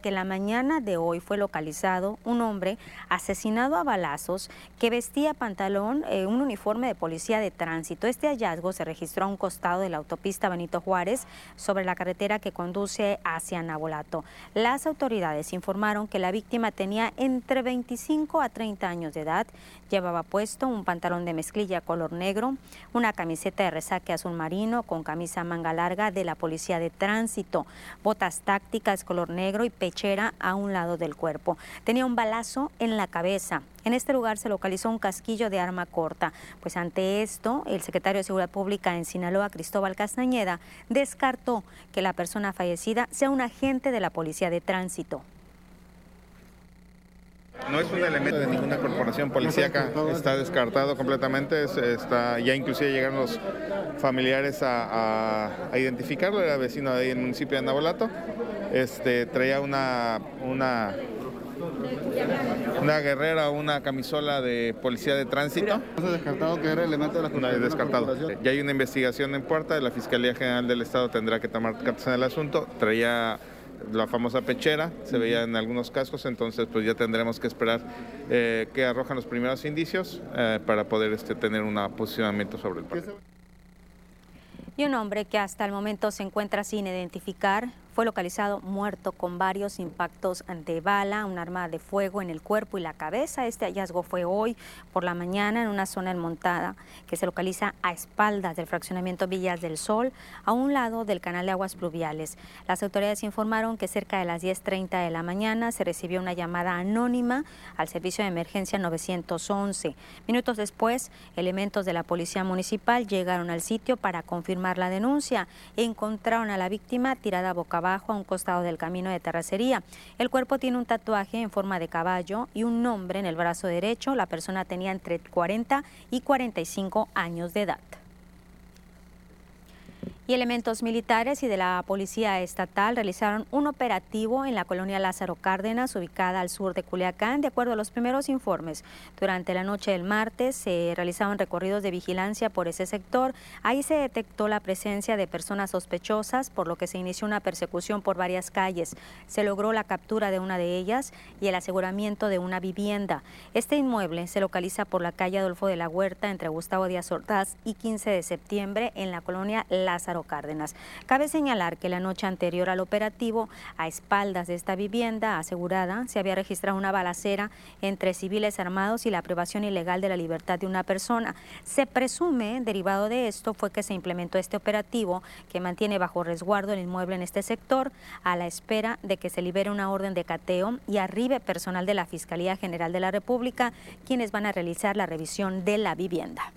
que la mañana de hoy fue localizado un hombre asesinado a balazos que vestía pantalón, eh, un uniforme de policía de tránsito. Este hallazgo se registró a un costado de la autopista Benito Juárez sobre la carretera que conduce hacia Nabolato. Las autoridades informaron que la víctima tenía entre 25 a 30 años de edad, llevaba puesto un pantalón de mezclilla color negro, una camiseta de resaque azul marino con camisa manga larga de la policía de tránsito, botas tácticas color negro y a un lado del cuerpo. Tenía un balazo en la cabeza. En este lugar se localizó un casquillo de arma corta. Pues ante esto, el secretario de Seguridad Pública en Sinaloa, Cristóbal Castañeda, descartó que la persona fallecida sea un agente de la Policía de Tránsito. No es un elemento de ninguna corporación policíaca, está descartado completamente, está, ya inclusive llegaron los familiares a, identificarlo, era vecino de ahí en el municipio de Nabolato, este, traía una, una, una guerrera, una camisola de policía de tránsito. ¿No descartado que era elemento de la descartado. Ya hay una investigación en puerta, la Fiscalía General del Estado tendrá que tomar cartas en el asunto, traía la famosa pechera, se veía en algunos cascos, entonces pues ya tendremos que esperar eh, que arrojan los primeros indicios eh, para poder este, tener un posicionamiento sobre el partido. Y un hombre que hasta el momento se encuentra sin identificar fue localizado muerto con varios impactos de bala, un arma de fuego en el cuerpo y la cabeza. Este hallazgo fue hoy por la mañana en una zona enmontada que se localiza a espaldas del fraccionamiento Villas del Sol, a un lado del canal de aguas pluviales. Las autoridades informaron que cerca de las 10.30 de la mañana se recibió una llamada anónima al servicio de emergencia 911. Minutos después, elementos de la policía municipal llegaron al sitio para confirmar la denuncia encontraron a la víctima tirada boca abajo a un costado del camino de terracería. El cuerpo tiene un tatuaje en forma de caballo y un nombre en el brazo derecho. La persona tenía entre 40 y 45 años de edad y elementos militares y de la Policía Estatal realizaron un operativo en la colonia Lázaro Cárdenas, ubicada al sur de Culiacán. De acuerdo a los primeros informes, durante la noche del martes se realizaban recorridos de vigilancia por ese sector. Ahí se detectó la presencia de personas sospechosas, por lo que se inició una persecución por varias calles. Se logró la captura de una de ellas y el aseguramiento de una vivienda. Este inmueble se localiza por la calle Adolfo de la Huerta entre Gustavo Díaz Ordaz y 15 de septiembre en la colonia Lázaro Cárdenas. Cabe señalar que la noche anterior al operativo, a espaldas de esta vivienda asegurada, se había registrado una balacera entre civiles armados y la privación ilegal de la libertad de una persona. Se presume, derivado de esto, fue que se implementó este operativo que mantiene bajo resguardo el inmueble en este sector a la espera de que se libere una orden de cateo y arribe personal de la Fiscalía General de la República, quienes van a realizar la revisión de la vivienda.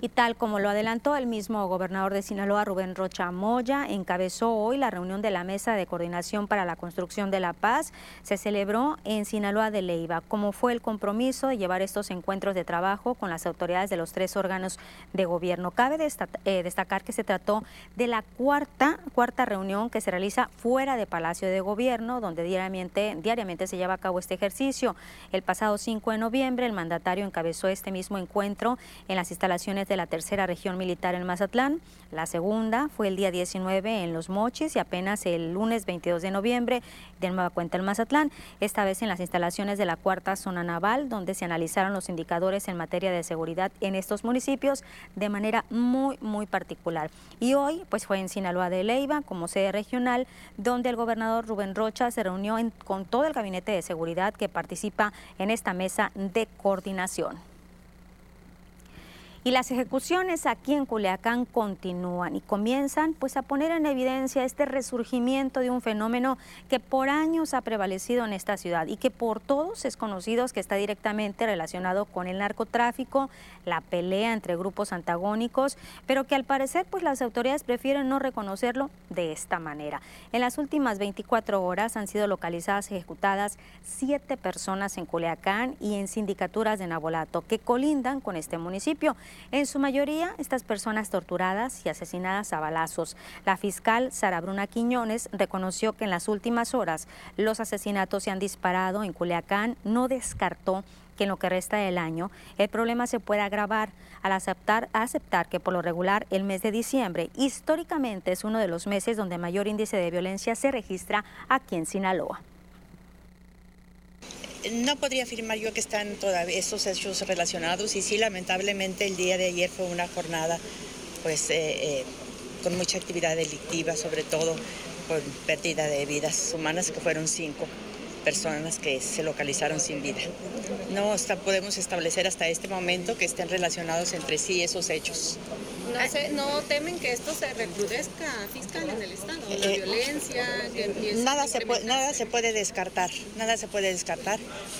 Y tal como lo adelantó el mismo gobernador de Sinaloa, Rubén Rocha Moya, encabezó hoy la reunión de la Mesa de Coordinación para la Construcción de la Paz. Se celebró en Sinaloa de Leiva, como fue el compromiso de llevar estos encuentros de trabajo con las autoridades de los tres órganos de gobierno. Cabe eh, destacar que se trató de la cuarta, cuarta reunión que se realiza fuera de Palacio de Gobierno, donde diariamente, diariamente se lleva a cabo este ejercicio. El pasado 5 de noviembre, el mandatario encabezó este mismo encuentro en las instalaciones de la tercera región militar en Mazatlán. La segunda fue el día 19 en Los Mochis y apenas el lunes 22 de noviembre de nueva cuenta en Mazatlán, esta vez en las instalaciones de la cuarta zona naval, donde se analizaron los indicadores en materia de seguridad en estos municipios de manera muy, muy particular. Y hoy, pues fue en Sinaloa de Leiva, como sede regional, donde el gobernador Rubén Rocha se reunió con todo el gabinete de seguridad que participa en esta mesa de coordinación. Y las ejecuciones aquí en Culiacán continúan y comienzan pues a poner en evidencia este resurgimiento de un fenómeno que por años ha prevalecido en esta ciudad y que por todos es conocido que está directamente relacionado con el narcotráfico, la pelea entre grupos antagónicos, pero que al parecer pues las autoridades prefieren no reconocerlo de esta manera. En las últimas 24 horas han sido localizadas y ejecutadas siete personas en Culiacán y en sindicaturas de Nabolato que colindan con este municipio. En su mayoría, estas personas torturadas y asesinadas a balazos. La fiscal Sara Bruna Quiñones reconoció que en las últimas horas los asesinatos se han disparado en Culiacán. No descartó que en lo que resta del año el problema se pueda agravar al aceptar, aceptar que por lo regular el mes de diciembre históricamente es uno de los meses donde mayor índice de violencia se registra aquí en Sinaloa. No podría afirmar yo que están todavía esos hechos relacionados y sí, lamentablemente el día de ayer fue una jornada pues eh, eh, con mucha actividad delictiva, sobre todo por pérdida de vidas humanas, que fueron cinco personas que se localizaron sin vida. No podemos establecer hasta este momento que estén relacionados entre sí esos hechos. ¿No, temen que esto se recrudezca fiscal en el Estado? La eh, violencia, nada se puede, Nada se puede descartar, nada se puede descartar.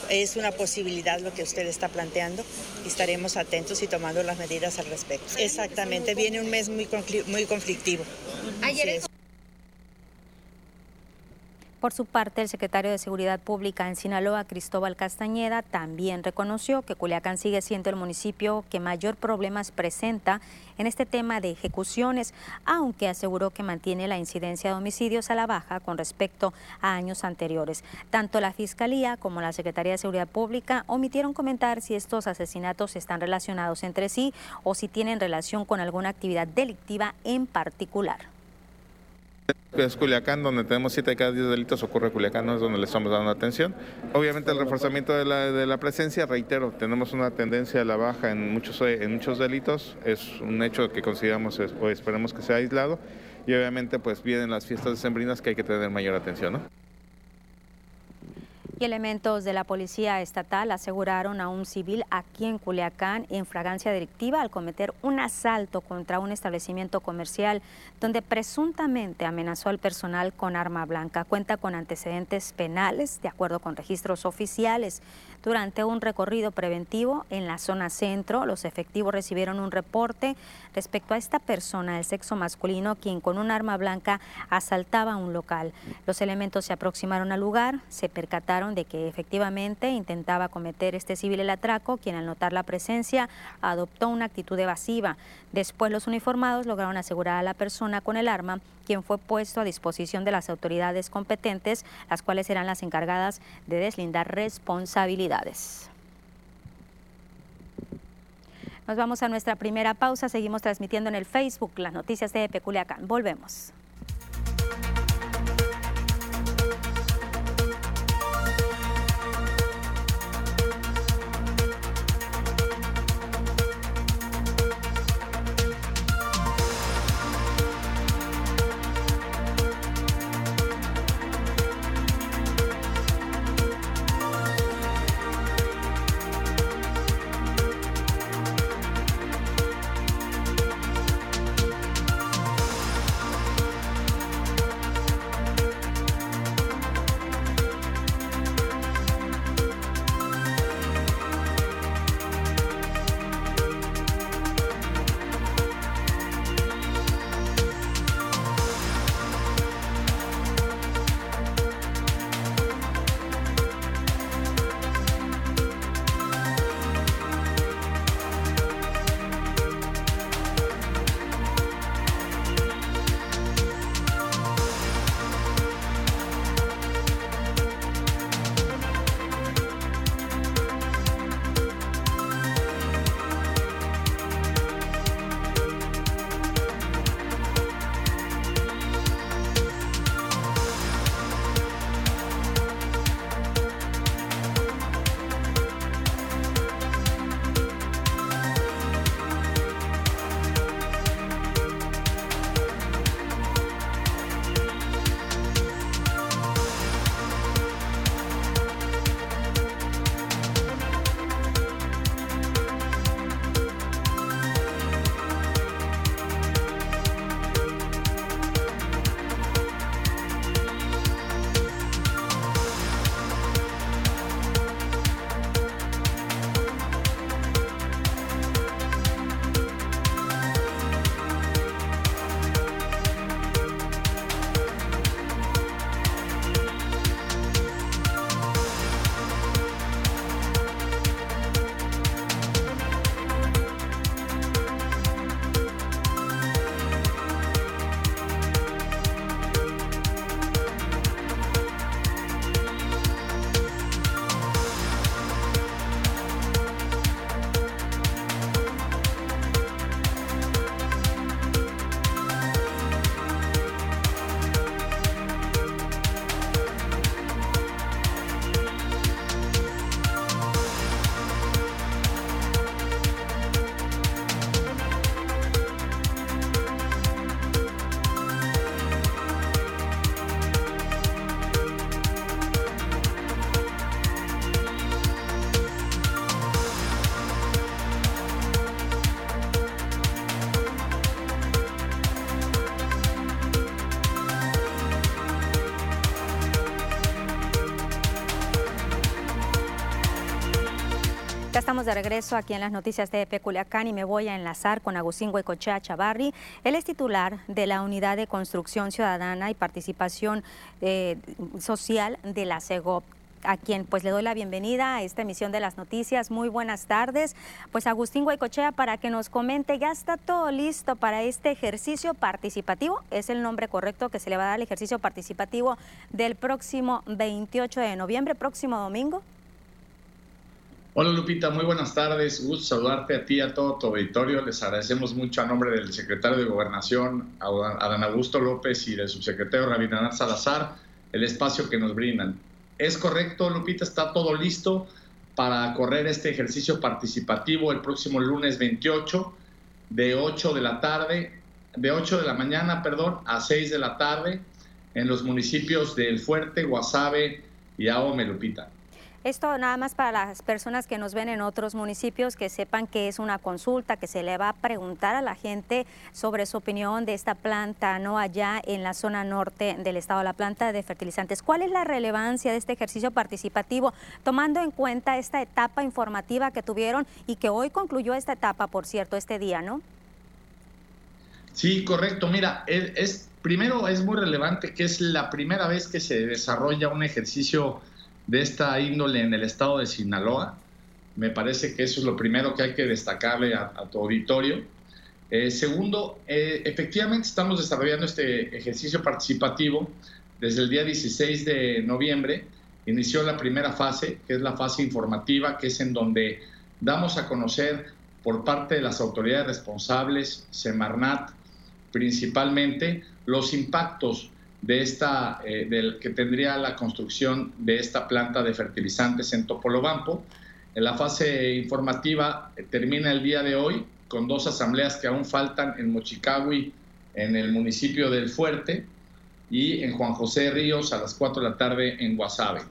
Es una posibilidad lo que usted está planteando y estaremos atentos y tomando las medidas al respecto. Exactamente, viene un mes muy, muy conflictivo. Ayer por su parte, el secretario de Seguridad Pública en Sinaloa, Cristóbal Castañeda, también reconoció que Culiacán sigue siendo el municipio que mayor problemas presenta en este tema de ejecuciones, aunque aseguró que mantiene la incidencia de homicidios a la baja con respecto a años anteriores. Tanto la Fiscalía como la Secretaría de Seguridad Pública omitieron comentar si estos asesinatos están relacionados entre sí o si tienen relación con alguna actividad delictiva en particular. Es Culiacán, donde tenemos 7 de cada 10 delitos, ocurre Culiacán, no es donde le estamos dando atención. Obviamente el reforzamiento de la, de la, presencia, reitero, tenemos una tendencia a la baja en muchos, en muchos delitos, es un hecho que consideramos o esperemos que sea aislado y obviamente pues vienen las fiestas decembrinas que hay que tener mayor atención. ¿no? Elementos de la Policía Estatal aseguraron a un civil aquí en Culiacán en fragancia delictiva al cometer un asalto contra un establecimiento comercial donde presuntamente amenazó al personal con arma blanca. Cuenta con antecedentes penales de acuerdo con registros oficiales. Durante un recorrido preventivo en la zona centro, los efectivos recibieron un reporte respecto a esta persona del sexo masculino quien con un arma blanca asaltaba un local. Los elementos se aproximaron al lugar, se percataron de que efectivamente intentaba cometer este civil el atraco, quien al notar la presencia adoptó una actitud evasiva. Después los uniformados lograron asegurar a la persona con el arma, quien fue puesto a disposición de las autoridades competentes, las cuales serán las encargadas de deslindar responsabilidades. Nos vamos a nuestra primera pausa. Seguimos transmitiendo en el Facebook las noticias de Peculiacán. Volvemos. Estamos de regreso aquí en las noticias de Peculiacán y me voy a enlazar con Agustín Huecochea Chavarri. Él es titular de la Unidad de Construcción Ciudadana y Participación eh, Social de la CEGOP a quien pues le doy la bienvenida a esta emisión de las noticias. Muy buenas tardes. Pues Agustín Guaycochea para que nos comente, ya está todo listo para este ejercicio participativo. Es el nombre correcto que se le va a dar al ejercicio participativo del próximo 28 de noviembre, próximo domingo. Hola Lupita, muy buenas tardes. Gusto saludarte a ti y a todo tu auditorio. Les agradecemos mucho a nombre del secretario de Gobernación, a Dan Augusto López y del subsecretario Rabinadar Salazar, el espacio que nos brindan. Es correcto, Lupita, está todo listo para correr este ejercicio participativo el próximo lunes 28 de 8 de la tarde, de 8 de la mañana, perdón, a 6 de la tarde en los municipios del Fuerte, Guasave y Ahome, Lupita. Esto nada más para las personas que nos ven en otros municipios, que sepan que es una consulta, que se le va a preguntar a la gente sobre su opinión de esta planta, ¿no? Allá en la zona norte del estado, la planta de fertilizantes. ¿Cuál es la relevancia de este ejercicio participativo, tomando en cuenta esta etapa informativa que tuvieron y que hoy concluyó esta etapa, por cierto, este día, ¿no? Sí, correcto. Mira, es, primero es muy relevante que es la primera vez que se desarrolla un ejercicio de esta índole en el estado de Sinaloa. Me parece que eso es lo primero que hay que destacarle a, tu auditorio. Eh, segundo, eh, efectivamente estamos desarrollando este ejercicio participativo desde el día 16 de noviembre. Inició la primera fase, que es la fase informativa, que es en donde damos a conocer por parte de las autoridades responsables, Semarnat principalmente, los impactos de esta, eh, del, que tendría la construcción de esta planta de fertilizantes en Topolobampo. En la fase informativa eh, termina el día de hoy con dos asambleas que aún faltan en Mochicagui, en el municipio del Fuerte, y en Juan José Ríos a las 4 de la tarde en Guasave.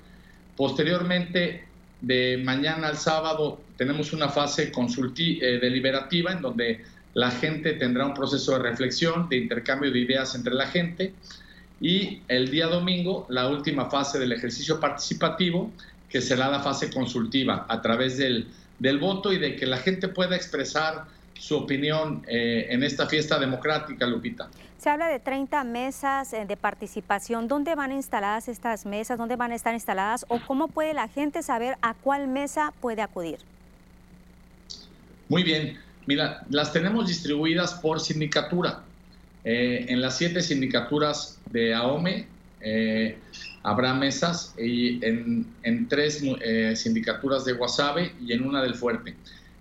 Posteriormente, de mañana al sábado, tenemos una fase eh, deliberativa en donde la gente tendrá un proceso de reflexión, de intercambio de ideas entre la gente y el día domingo la última fase del ejercicio participativo, que será la fase consultiva a través del, del voto y de que la gente pueda expresar su opinión eh, en esta fiesta democrática, Lupita. Se habla de 30 mesas eh, de participación. ¿Dónde van instaladas estas mesas? ¿Dónde van a estar instaladas? ¿O cómo puede la gente saber a cuál mesa puede acudir? Muy bien. Mira, las tenemos distribuidas por sindicatura. Eh, en las siete sindicaturas de AOME eh, habrá mesas y en, tres eh, sindicaturas de Guasave y en una del Fuerte.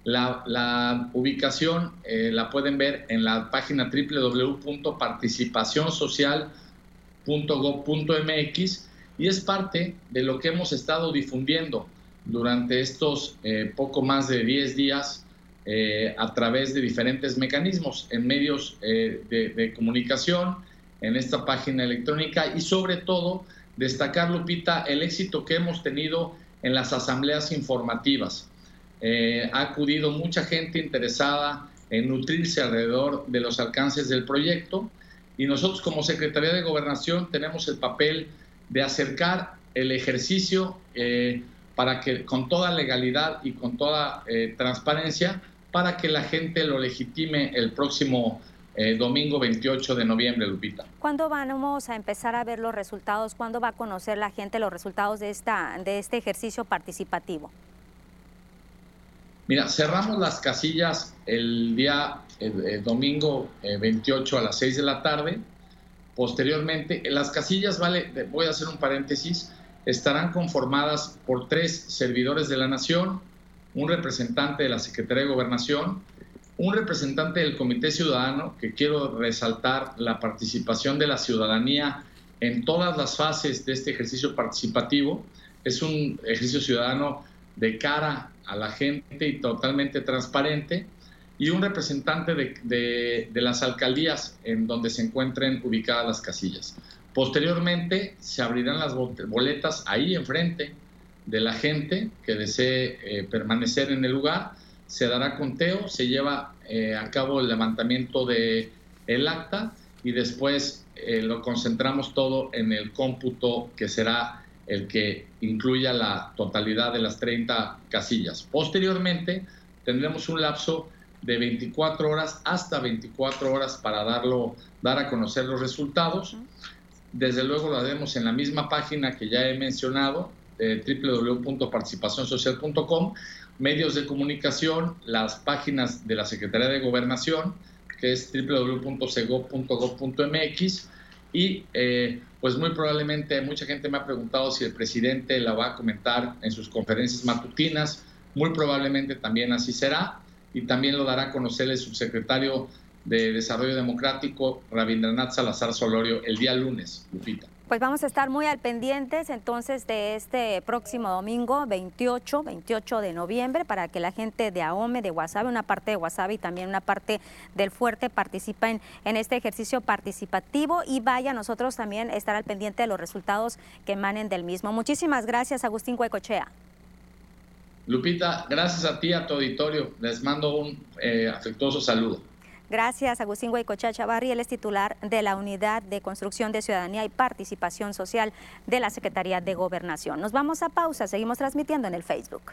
La, ubicación la pueden ver en la página www.participacionsocial.gov.mx y es parte de lo que hemos estado difundiendo durante estos poco más de 10 días eh, a través de diferentes mecanismos en medios eh, de, comunicación, en esta página electrónica y sobre todo destacar, Lupita, el éxito que hemos tenido en las asambleas informativas. Eh, ha acudido mucha gente interesada en nutrirse alrededor de los alcances del proyecto y nosotros como Secretaría de Gobernación tenemos el papel de acercar el ejercicio para que con toda legalidad y con toda transparencia para que la gente lo legitime el próximo eh, domingo 28 de noviembre, Lupita. ¿Cuándo vamos a empezar a ver los resultados? ¿Cuándo va a conocer la gente los resultados de, esta, de este ejercicio participativo? Mira, cerramos las casillas el día domingo 28 a las 6 de la tarde. Posteriormente, las casillas, vale, voy a hacer un paréntesis, estarán conformadas por tres servidores de la nación, un representante de la Secretaría de Gobernación, un representante del Comité Ciudadano, que quiero resaltar la participación de la ciudadanía en todas las fases de este ejercicio participativo. Es un ejercicio ciudadano de cara a la gente y totalmente transparente, y un representante de, de, las alcaldías en donde se encuentren ubicadas las casillas. Posteriormente se abrirán las boletas ahí enfrente de la gente que desee eh, permanecer en el lugar. Se dará conteo, se lleva eh, a cabo el levantamiento de el acta y después eh, lo concentramos todo en el cómputo que será el que incluya la totalidad de las 30 casillas. Posteriormente, tendremos un lapso de 24 horas hasta 24 horas para darlo, dar a conocer los resultados. Desde luego lo haremos en la misma página que ya he mencionado, eh, www.participacionsocial.com, medios de comunicación, las páginas de la Secretaría de Gobernación, que es www.sego.gov.mx y eh, pues muy probablemente mucha gente me ha preguntado si el presidente la va a comentar en sus conferencias matutinas, muy probablemente también así será y también lo dará a conocer el subsecretario de Desarrollo Democrático, Rabindranath Salazar Solorio, el día lunes, Lupita. Pues vamos a estar muy al pendientes entonces de este próximo domingo 28, 28 de noviembre para que la gente de AOME, de Guasave, una parte de Guasave y también una parte del Fuerte participen en este ejercicio participativo y vaya nosotros también estar al pendiente de los resultados que emanen del mismo. Muchísimas gracias, Agustín Huecochea. Lupita, gracias a ti, a tu auditorio. Les mando un eh, afectuoso saludo. Gracias, Agustín Huaycocha Chavarri. Él es titular de la Unidad de Construcción de Ciudadanía y Participación Social de la Secretaría de Gobernación. Nos vamos a pausa, seguimos transmitiendo en el Facebook.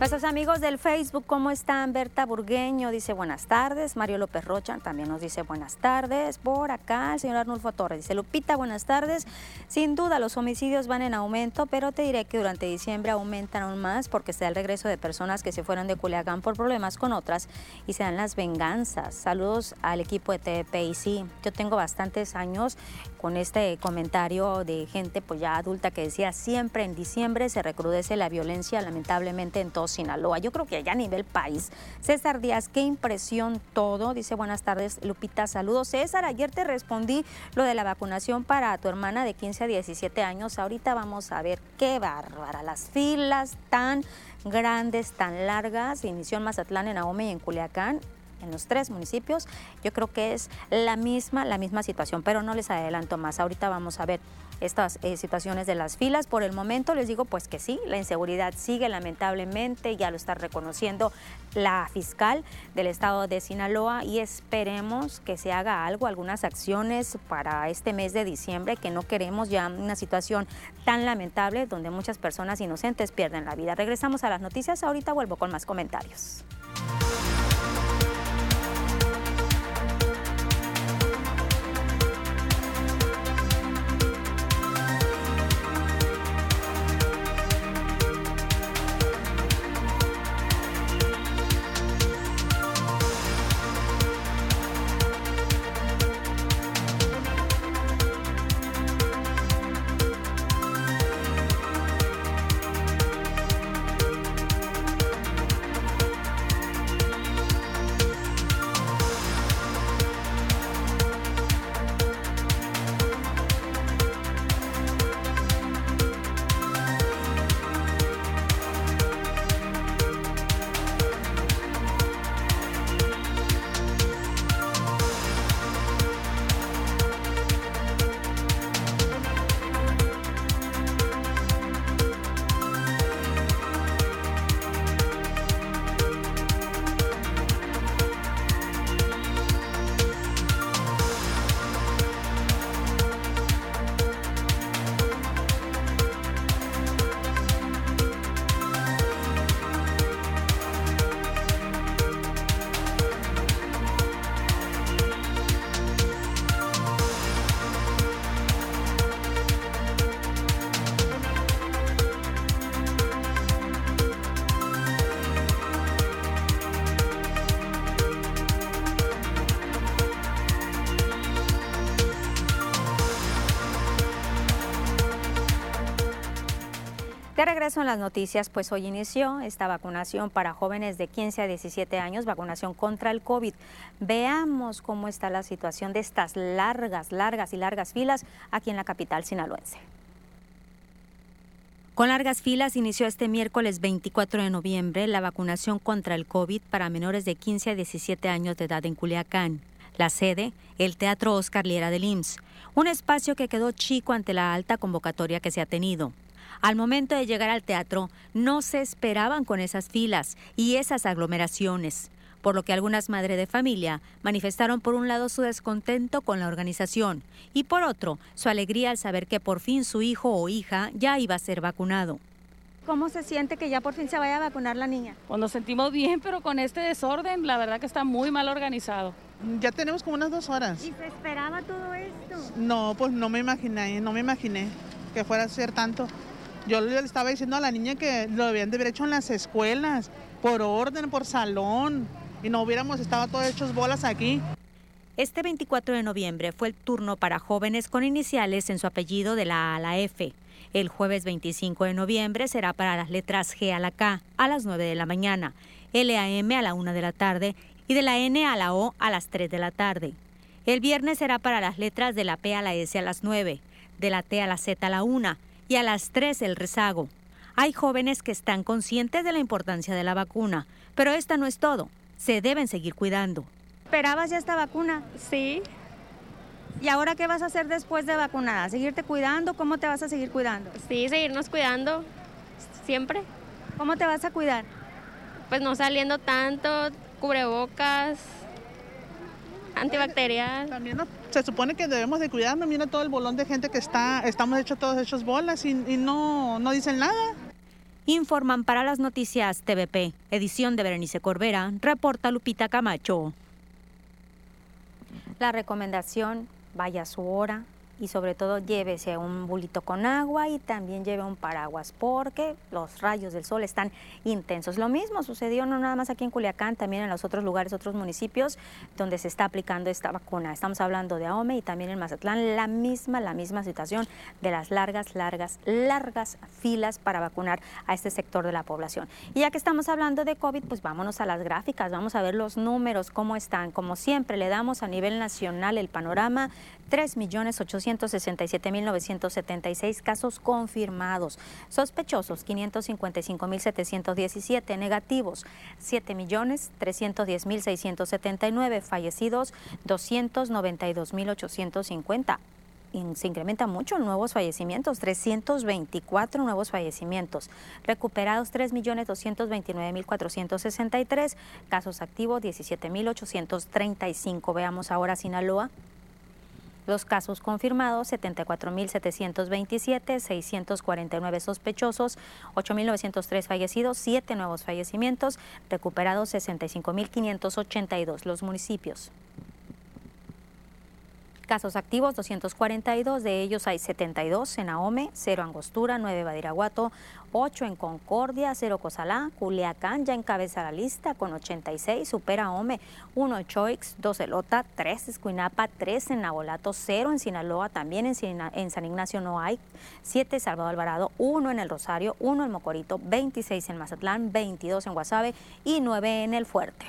Nuestros amigos del Facebook, ¿cómo están? Berta Burgueño dice buenas tardes. Mario López Rocha también nos dice buenas tardes. Por acá, el señor Arnulfo Torres dice Lupita, buenas tardes. Sin duda, los homicidios van en aumento, pero te diré que durante diciembre aumentan aún más porque da el regreso de personas que se fueron de Culiacán por problemas con otras y se dan las venganzas. Saludos al equipo de TPI. Sí, yo tengo bastantes años con este comentario de gente pues ya adulta que decía siempre en diciembre se recrudece la violencia lamentablemente en todo Sinaloa. Yo creo que allá a nivel país. César Díaz, qué impresión todo. Dice buenas tardes Lupita, saludos. César, ayer te respondí lo de la vacunación para tu hermana de 15 a 17 años. Ahorita vamos a ver qué bárbara. Las filas tan grandes, tan largas. Inició en Mazatlán, en Ahome y en Culiacán en los tres municipios, yo creo que es la misma, la misma situación, pero no les adelanto más. Ahorita vamos a ver estas eh, situaciones de las filas. Por el momento les digo pues que sí, la inseguridad sigue lamentablemente, ya lo está reconociendo la fiscal del estado de Sinaloa y esperemos que se haga algo, algunas acciones para este mes de diciembre, que no queremos ya una situación tan lamentable donde muchas personas inocentes pierden la vida. Regresamos a las noticias, ahorita vuelvo con más comentarios. En las noticias, pues hoy inició esta vacunación para jóvenes de 15 a 17 años, vacunación contra el COVID. Veamos cómo está la situación de estas largas, largas y largas filas aquí en la capital sinaloense. Con largas filas inició este miércoles 24 de noviembre la vacunación contra el COVID para menores de 15 a 17 años de edad en Culiacán. La sede, el Teatro Oscar Liera del IMSS, un espacio que quedó chico ante la alta convocatoria que se ha tenido. Al momento de llegar al teatro, no se esperaban con esas filas y esas aglomeraciones, por lo que algunas madres de familia manifestaron por un lado su descontento con la organización y por otro su alegría al saber que por fin su hijo o hija ya iba a ser vacunado. ¿Cómo se siente que ya por fin se vaya a vacunar la niña? Pues nos sentimos bien, pero con este desorden, la verdad que está muy mal organizado. Ya tenemos como unas dos horas. ¿Y se esperaba todo esto? No, pues no me imaginé, no me imaginé que fuera a ser tanto. Yo le estaba diciendo a la niña que lo debían de haber hecho en las escuelas, por orden, por salón, y no hubiéramos estado todos hechos bolas aquí. Este 24 de noviembre fue el turno para jóvenes con iniciales en su apellido de la A a la F. El jueves 25 de noviembre será para las letras G a la K a las 9 de la mañana, L a M a la 1 de la tarde y de la N a la O a las 3 de la tarde. El viernes será para las letras de la P a la S a las 9, de la T a la Z a la 1 y a las 3 el rezago. Hay jóvenes que están conscientes de la importancia de la vacuna, pero esta no es todo. Se deben seguir cuidando. ¿Esperabas ya esta vacuna? Sí. ¿Y ahora qué vas a hacer después de vacunada? ¿Seguirte cuidando? ¿Cómo te vas a seguir cuidando? Sí, seguirnos cuidando siempre. ¿Cómo te vas a cuidar? Pues no saliendo tanto, cubrebocas, antibacterial. También se supone que debemos de cuidarnos. Mira todo el bolón de gente que está, estamos hechos todos hechos bolas y, y no, no dicen nada. Informan para las noticias TVP, edición de Berenice Corbera, reporta Lupita Camacho. La recomendación, vaya a su hora y sobre todo llévese un bulito con agua y también lleve un paraguas porque los rayos del sol están intensos. Lo mismo sucedió no nada más aquí en Culiacán, también en los otros lugares, otros municipios donde se está aplicando esta vacuna. Estamos hablando de Ahome y también en Mazatlán, la misma, la misma situación de las largas, largas, largas filas para vacunar a este sector de la población. Y ya que estamos hablando de COVID, pues vámonos a las gráficas, vamos a ver los números, cómo están. Como siempre, le damos a nivel nacional el panorama, 3.867.976 casos confirmados, sospechosos 555.717, negativos 7.310.679, fallecidos 292.850 in- se incrementa mucho nuevos fallecimientos, 324 nuevos fallecimientos, recuperados 3.229.463, casos activos 17.835. Veamos ahora Sinaloa. Los casos confirmados, 74.727, 649 sospechosos, 8.903 fallecidos, 7 nuevos fallecimientos, recuperados 65.582. Los municipios. Casos activos 242, de ellos hay 72 en Ahome, 0 Angostura, 9 Badiraguato, 8 en Concordia, 0 Cozalá, Culiacán ya encabeza la lista con 86, supera Ahome, 1 Choix, 2 Elota, 3 Escuinapa, 3 en Nabolato, 0 en Sinaloa, también en San Ignacio no hay, 7 Salvador Alvarado, 1 en El Rosario, 1 en Mocorito, 26 en Mazatlán, 22 en Guasave y 9 en El Fuerte.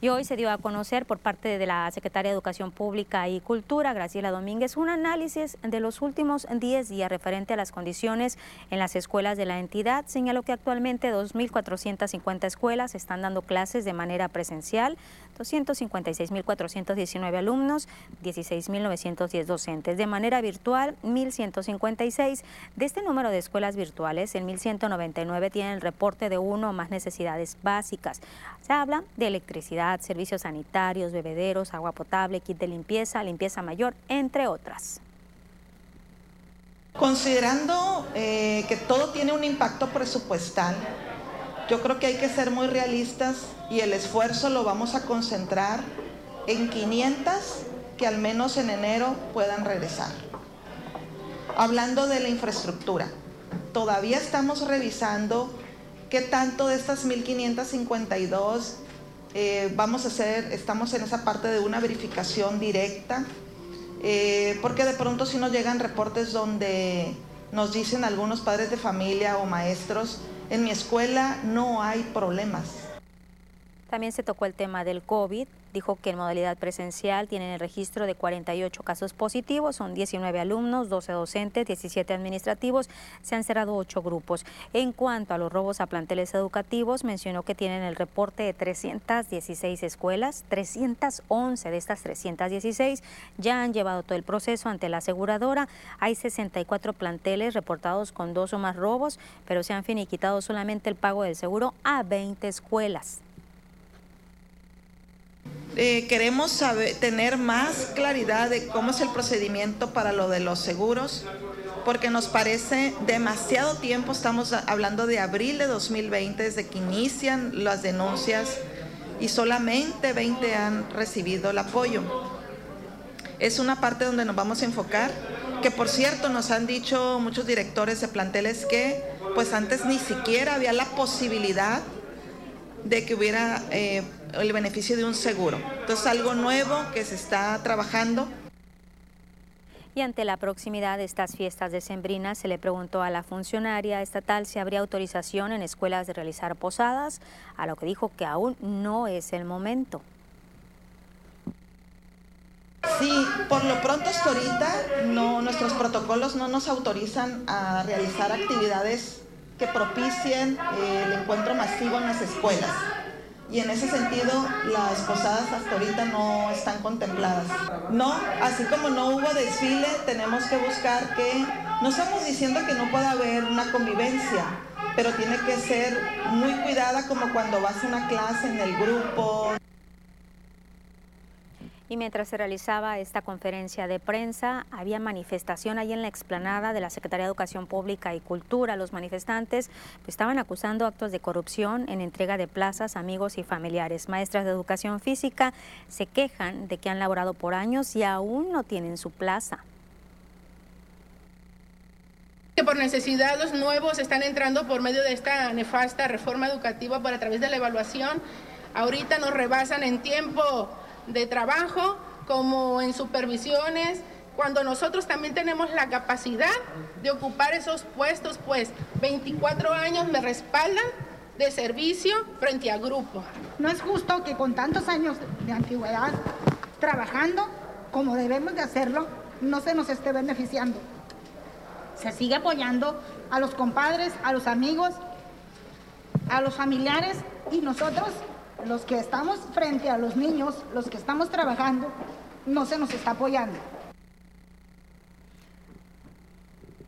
Y hoy se dio a conocer por parte de la Secretaria de Educación Pública y Cultura, Graciela Domínguez, un análisis de los últimos 10 días referente a las condiciones en las escuelas de la entidad. Señaló que actualmente 2.450 escuelas están dando clases de manera presencial, 256.419 alumnos, 16.910 docentes. De manera virtual, 1.156. De este número de escuelas virtuales, en 1.199 tienen el reporte de uno o más necesidades básicas. Se habla de electricidad, servicios sanitarios, bebederos, agua potable, kit de limpieza, limpieza mayor, entre otras. Considerando eh, que todo tiene un impacto presupuestal, yo creo que hay que ser muy realistas y el esfuerzo lo vamos a concentrar en 500 que al menos en enero puedan regresar. Hablando de la infraestructura, todavía estamos revisando qué tanto de estas 1552 eh, vamos a hacer, estamos en esa parte de una verificación directa, eh, porque de pronto si nos llegan reportes donde nos dicen algunos padres de familia o maestros, en mi escuela no hay problemas. También se tocó el tema del COVID. Dijo que en modalidad presencial tienen el registro de 48 casos positivos, son 19 alumnos, 12 docentes, 17 administrativos, se han cerrado 8 grupos. En cuanto a los robos a planteles educativos, mencionó que tienen el reporte de 316 escuelas, 311 de estas 316 ya han llevado todo el proceso ante la aseguradora, hay 64 planteles reportados con dos o más robos, pero se han finiquitado solamente el pago del seguro a 20 escuelas. Eh, queremos tener más claridad de cómo es el procedimiento para lo de los seguros, porque nos parece demasiado tiempo, estamos hablando de abril de 2020, desde que inician las denuncias y solamente 20 han recibido el apoyo. Es una parte donde nos vamos a enfocar, que por cierto nos han dicho muchos directores de planteles que pues antes ni siquiera había la posibilidad de que hubiera eh, el beneficio de un seguro. Entonces, algo nuevo que se está trabajando. Y ante la proximidad de estas fiestas decembrinas, se le preguntó a la funcionaria estatal si habría autorización en escuelas de realizar posadas, a lo que dijo que aún no es el momento. Sí, por lo pronto hasta ahorita no, nuestros protocolos no nos autorizan a realizar actividades que propicien eh, el encuentro masivo en las escuelas. Y en ese sentido, las posadas hasta ahorita no están contempladas. No, así como no hubo desfile, tenemos que buscar que, no estamos diciendo que no pueda haber una convivencia, pero tiene que ser muy cuidada como cuando vas a una clase en el grupo. Y mientras se realizaba esta conferencia de prensa, había manifestación ahí en la explanada de la Secretaría de Educación Pública y Cultura. Los manifestantes estaban acusando actos de corrupción en entrega de plazas amigos y familiares. Maestras de educación física se quejan de que han laborado por años y aún no tienen su plaza. Que por necesidad los nuevos están entrando por medio de esta nefasta reforma educativa por a través de la evaluación. Ahorita nos rebasan en tiempo de trabajo como en supervisiones, cuando nosotros también tenemos la capacidad de ocupar esos puestos, pues 24 años me respaldan de servicio frente a grupo. No es justo que con tantos años de antigüedad trabajando como debemos de hacerlo, no se nos esté beneficiando. Se sigue apoyando a los compadres, a los amigos, a los familiares y nosotros los que estamos frente a los niños, los que estamos trabajando, no se nos está apoyando.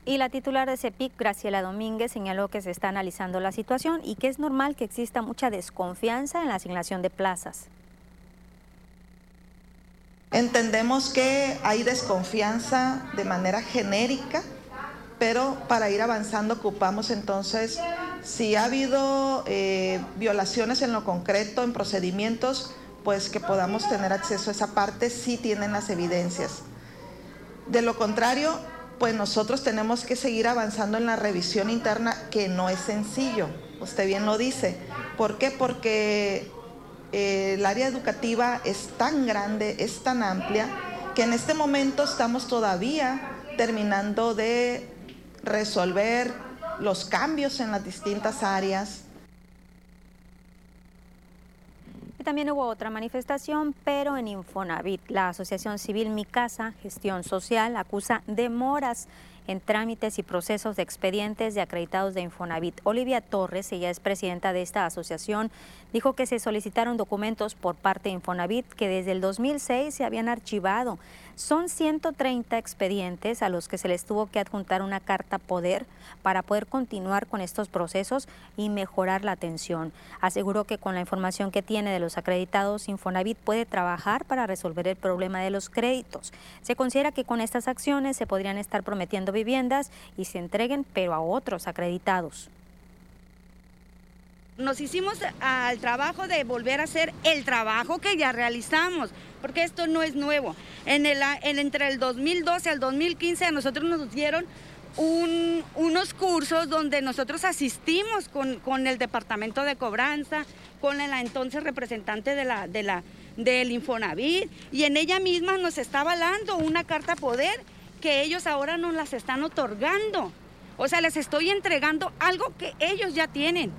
Y la titular de CEPIC, Graciela Domínguez, señaló que se está analizando la situación y que es normal que exista mucha desconfianza en la asignación de plazas. Entendemos que hay desconfianza de manera genérica, pero para ir avanzando ocupamos entonces si ha habido eh, violaciones en lo concreto, en procedimientos, pues que podamos tener acceso a esa parte si tienen las evidencias. De lo contrario, pues nosotros tenemos que seguir avanzando en la revisión interna, que no es sencillo, usted bien lo dice. ¿Por qué? Porque eh, el área educativa es tan grande, es tan amplia, que en este momento estamos todavía terminando de resolver los cambios en las distintas áreas. Y también hubo otra manifestación, pero en Infonavit. La Asociación Civil Mi Casa, Gestión Social, acusa demoras en trámites y procesos de expedientes de acreditados de Infonavit. Olivia Torres, ella es presidenta de esta asociación, dijo que se solicitaron documentos por parte de Infonavit que desde el 2006 se habían archivado. Son 130 expedientes a los que se les tuvo que adjuntar una carta poder para poder continuar con estos procesos y mejorar la atención. Aseguró que con la información que tiene de los acreditados, Infonavit puede trabajar para resolver el problema de los créditos. Se considera que con estas acciones se podrían estar prometiendo viviendas y se entreguen, pero a otros acreditados nos hicimos al trabajo de volver a hacer el trabajo que ya realizamos porque esto no es nuevo. En el, entre el 2012 al 2015 a nosotros nos dieron unos cursos donde nosotros asistimos con, el departamento de cobranza, con la entonces representante de la, de la, del Infonavit, y en ella misma nos está avalando una carta poder que ellos ahora nos las están otorgando. O sea, les estoy entregando algo que ellos ya tienen.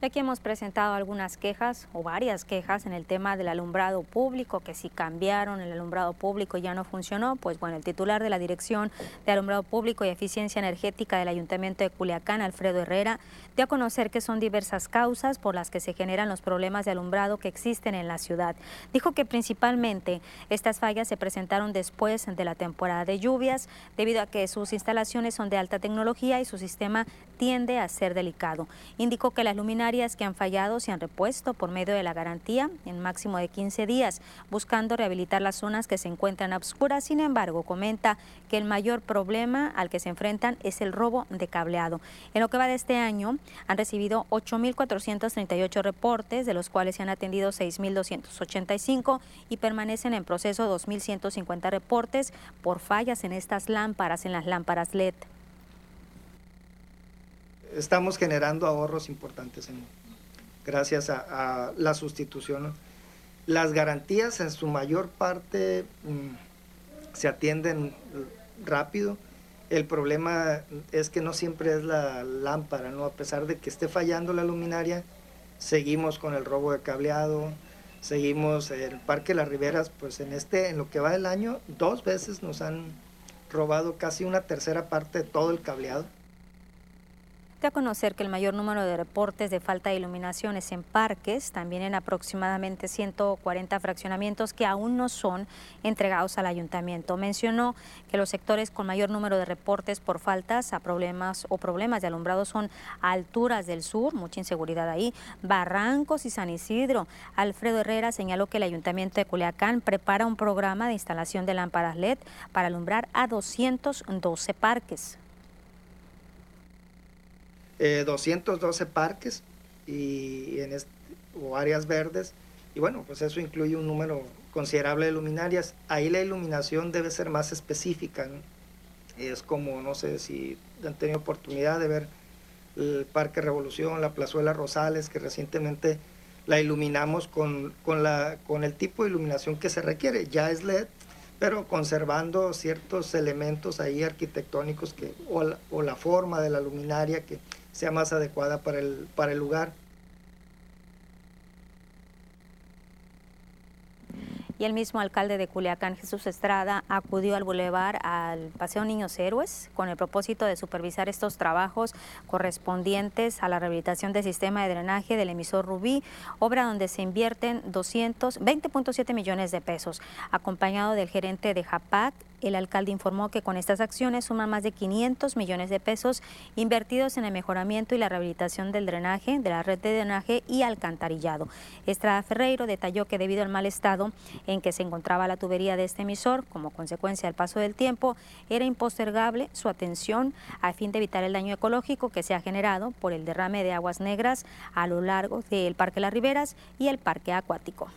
Aquí hemos presentado algunas quejas o varias quejas en el tema del alumbrado público, que si cambiaron el alumbrado público y ya no funcionó, pues bueno, el titular de la Dirección de Alumbrado Público y Eficiencia Energética del Ayuntamiento de Culiacán, Alfredo Herrera, dio a conocer que son diversas causas por las que se generan los problemas de alumbrado que existen en la ciudad. Dijo que principalmente estas fallas se presentaron después de la temporada de lluvias, debido a que sus instalaciones son de alta tecnología y su sistema tiende a ser delicado. Indicó que las luminarias que han fallado se han repuesto por medio de la garantía en máximo de 15 días, buscando rehabilitar las zonas que se encuentran obscuras. Sin embargo, comenta que el mayor problema al que se enfrentan es el robo de cableado. En lo que va de este año, han recibido 8.438 reportes, de los cuales se han atendido 6.285 y permanecen en proceso 2.150 reportes por fallas en estas lámparas, en las lámparas LED estamos generando ahorros importantes gracias a, la sustitución. Las garantías en su mayor parte mm, se atienden rápido. El problema es que no siempre es la lámpara, ¿no? A pesar de que esté fallando la luminaria, seguimos con el robo de cableado, seguimos el Parque Las Riberas, pues en este, en lo que va del año, dos veces nos han robado casi una tercera parte de todo el cableado a conocer que el mayor número de reportes de falta de iluminación es en parques, también en aproximadamente 140 fraccionamientos que aún no son entregados al ayuntamiento. Mencionó que los sectores con mayor número de reportes por faltas a problemas o problemas de alumbrado son alturas del sur, mucha inseguridad ahí, Barrancos y San Isidro. Alfredo Herrera señaló que el ayuntamiento de Culiacán prepara un programa de instalación de lámparas LED para alumbrar a 212 parques. 212 eh, parques y o áreas verdes. Y bueno, pues eso incluye un número considerable de luminarias. Ahí la iluminación debe ser más específica. Es como, no sé si han tenido oportunidad de ver el Parque Revolución, la Plazuela Rosales, que recientemente la iluminamos con, con, la, con el tipo de iluminación que se requiere. Ya es LED, pero conservando ciertos elementos ahí arquitectónicos que, o la forma de la luminaria que sea más adecuada para el, para el lugar. y el mismo alcalde de Culiacán, Jesús Estrada, acudió al bulevar al Paseo Niños Héroes con el propósito de supervisar estos trabajos correspondientes a la rehabilitación del sistema de drenaje del emisor Rubí, obra donde se invierten 220.7 millones de pesos, acompañado del gerente de JAPAC el alcalde informó que con estas acciones suman más de 500 millones de pesos invertidos en el mejoramiento y la rehabilitación del drenaje, de la red de drenaje y alcantarillado. Estrada Ferreiro detalló que debido al mal estado en que se encontraba la tubería de este emisor, como consecuencia del paso del tiempo, era impostergable su atención a fin de evitar el daño ecológico que se ha generado por el derrame de aguas negras a lo largo del Parque Las Riberas y el Parque Acuático.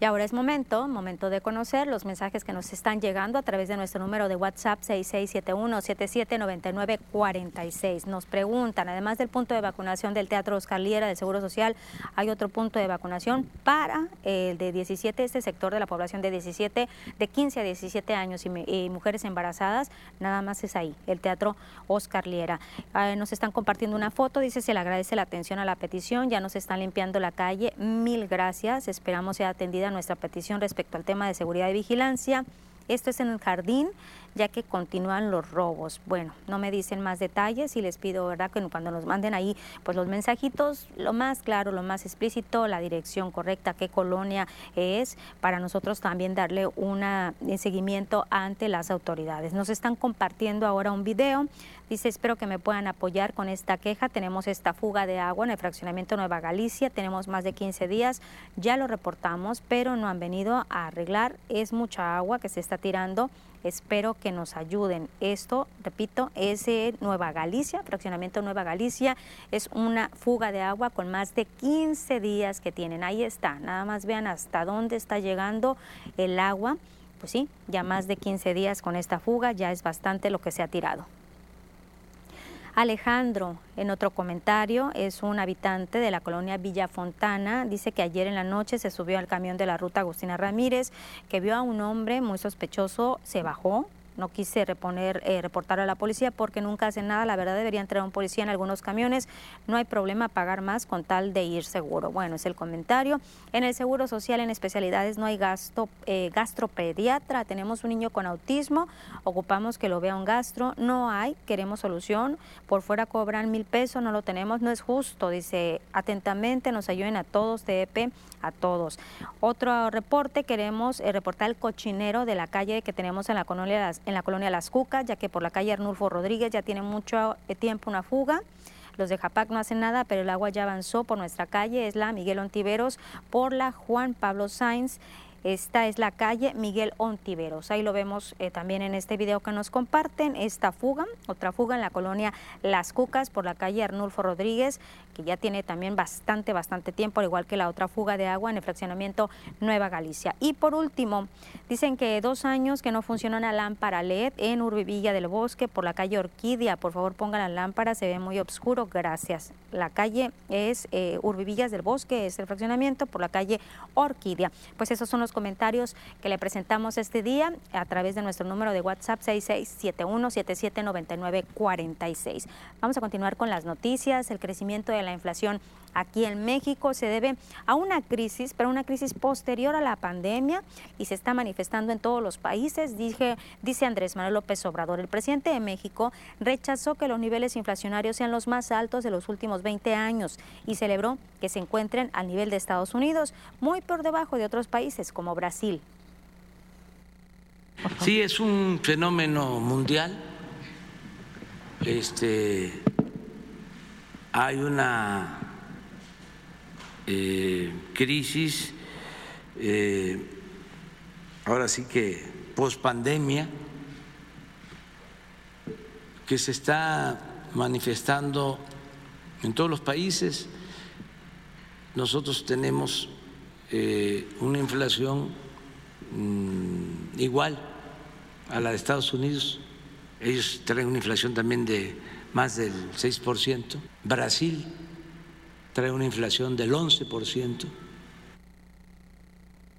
Y ahora es momento, momento de conocer los mensajes que nos están llegando a través de nuestro número de WhatsApp 6671-779946. Nos preguntan, además del punto de vacunación del Teatro Oscar Liera del Seguro Social, ¿hay otro punto de vacunación para el de 17, este sector de la población de 17, de 15 a 17 años y, mujeres embarazadas? Nada más es ahí, el Teatro Oscar Liera. Ah, nos están compartiendo una foto, dice, se le agradece la atención a la petición, ya nos están limpiando la calle, mil gracias, esperamos sea atendida nuestra petición respecto al tema de seguridad y vigilancia. Esto es en el jardín, ya que continúan los robos. Bueno, no me dicen más detalles y les pido, ¿verdad?, que cuando nos manden ahí, pues los mensajitos, lo más claro, lo más explícito, la dirección correcta, qué colonia es, para nosotros también darle un seguimiento ante las autoridades. Nos están compartiendo ahora un video Dice, espero que me puedan apoyar con esta queja. Tenemos esta fuga de agua en el fraccionamiento Nueva Galicia. Tenemos más de 15 días. Ya lo reportamos, pero no han venido a arreglar. Es mucha agua que se está tirando. Espero que nos ayuden. Esto, repito, es Nueva Galicia, fraccionamiento Nueva Galicia. Es una fuga de agua con más de 15 días que tienen. Ahí está. Nada más vean hasta dónde está llegando el agua. Pues sí, ya más de 15 días con esta fuga. Ya es bastante lo que se ha tirado. Alejandro, en otro comentario, es un habitante de la colonia Villa Fontana. Dice que ayer en la noche se subió al camión de la ruta Agustina Ramírez, que vio a un hombre muy sospechoso, se bajó, no quise reponer, eh, reportar a la policía porque nunca hacen nada. La verdad debería entrar un policía en algunos camiones. No hay problema pagar más con tal de ir seguro. Bueno, es el comentario. En el Seguro Social en especialidades no hay gasto eh, gastropediatra. Tenemos un niño con autismo. Ocupamos que lo vea un gastro. No hay. Queremos solución. Por fuera cobran mil pesos. No lo tenemos. No es justo. Dice atentamente. Nos ayuden a todos. TEP a todos. Otro reporte. Queremos eh, reportar el cochinero de la calle que tenemos en la colonia en la colonia Las Cucas, ya que por la calle Arnulfo Rodríguez ya tiene mucho eh, tiempo una fuga. Los de Japac no hacen nada, pero el agua ya avanzó por nuestra calle, es la Miguel Ontiveros, por la Juan Pablo Sainz esta es la calle Miguel Ontiveros. Ahí lo vemos eh, también en este video que nos comparten. Esta fuga, otra fuga en la colonia Las Cucas por la calle Arnulfo Rodríguez, que ya tiene también bastante, bastante tiempo, al igual que la otra fuga de agua en el fraccionamiento Nueva Galicia. Y por último, dicen que dos años que no funciona una lámpara LED en Urbivilla del Bosque por la calle Orquídea. Por favor, pongan la lámpara, se ve muy oscuro. Gracias. La calle es eh, Urbivillas del Bosque, es el fraccionamiento por la calle Orquídea. Pues esos son los comentarios que le presentamos este día a través de nuestro número de WhatsApp 6671779946. Vamos a continuar con las noticias. El crecimiento de la inflación aquí en México se debe a una crisis, pero una crisis posterior a la pandemia y se está manifestando en todos los países, dije, dice Andrés Manuel López Obrador. El presidente de México rechazó que los niveles inflacionarios sean los más altos de los últimos 20 años y celebró que se encuentren al nivel de Estados Unidos, muy por debajo de otros países como Brasil. Sí, es un fenómeno mundial. Este, hay una eh, crisis, eh, ahora sí que post pandemia, que se está manifestando en todos los países. Nosotros tenemos eh, una inflación mm, igual a la de Estados Unidos. Ellos traen una inflación también de más del 6%. Brasil trae una inflación del 11%.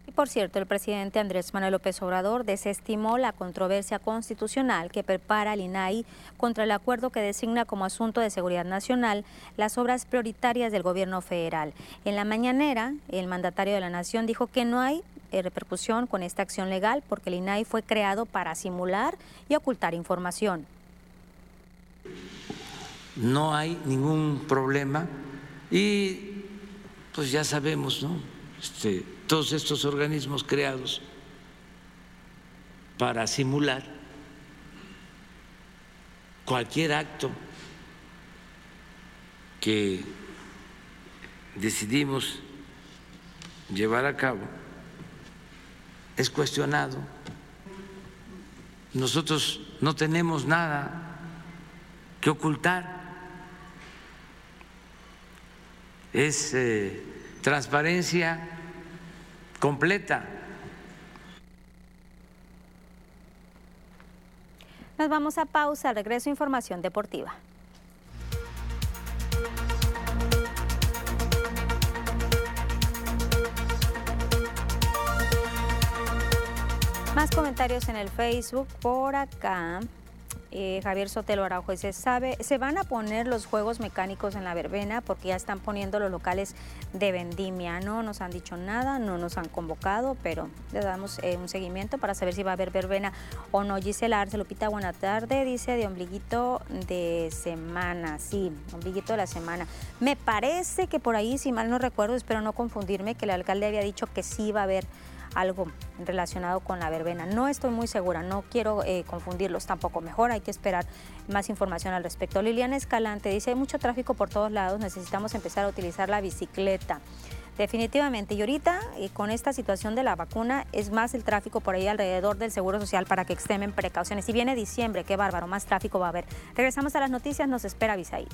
Y por cierto, el presidente Andrés Manuel López Obrador desestimó la controversia constitucional que prepara el INAI contra el acuerdo que designa como asunto de seguridad nacional las obras prioritarias del gobierno federal. En la mañanera, el mandatario de la Nación dijo que no hay eh, repercusión con esta acción legal porque el INAI fue creado para simular y ocultar información. No hay ningún problema y pues ya sabemos, ¿no? Este, todos estos organismos creados para simular cualquier acto que decidimos llevar a cabo es cuestionado. Nosotros no tenemos nada que ocultar. Es eh, transparencia completa. Nos vamos a pausa, regreso información deportiva. Más comentarios en el Facebook por acá. Eh, Javier Sotelo Araujo dice, ¿sabe? Se van a poner los juegos mecánicos en la verbena porque ya están poniendo los locales de vendimia. No nos han dicho nada, no nos han convocado, pero le damos eh, un seguimiento para saber si va a haber verbena o no. Gisela Arce Lupita, buena tarde, dice de ombliguito de semana, sí, ombliguito de la semana. Me parece que por ahí, si mal no recuerdo, espero no confundirme, que el alcalde había dicho que sí va a haber algo relacionado con la verbena. No estoy muy segura, no quiero eh, confundirlos tampoco. Mejor hay que esperar más información al respecto. Liliana Escalante dice, hay mucho tráfico por todos lados, necesitamos empezar a utilizar la bicicleta. Definitivamente, y ahorita con esta situación de la vacuna es más el tráfico por ahí alrededor del Seguro Social para que extremen precauciones. Si viene diciembre, qué bárbaro, más tráfico va a haber. Regresamos a las noticias, nos espera Bisaid.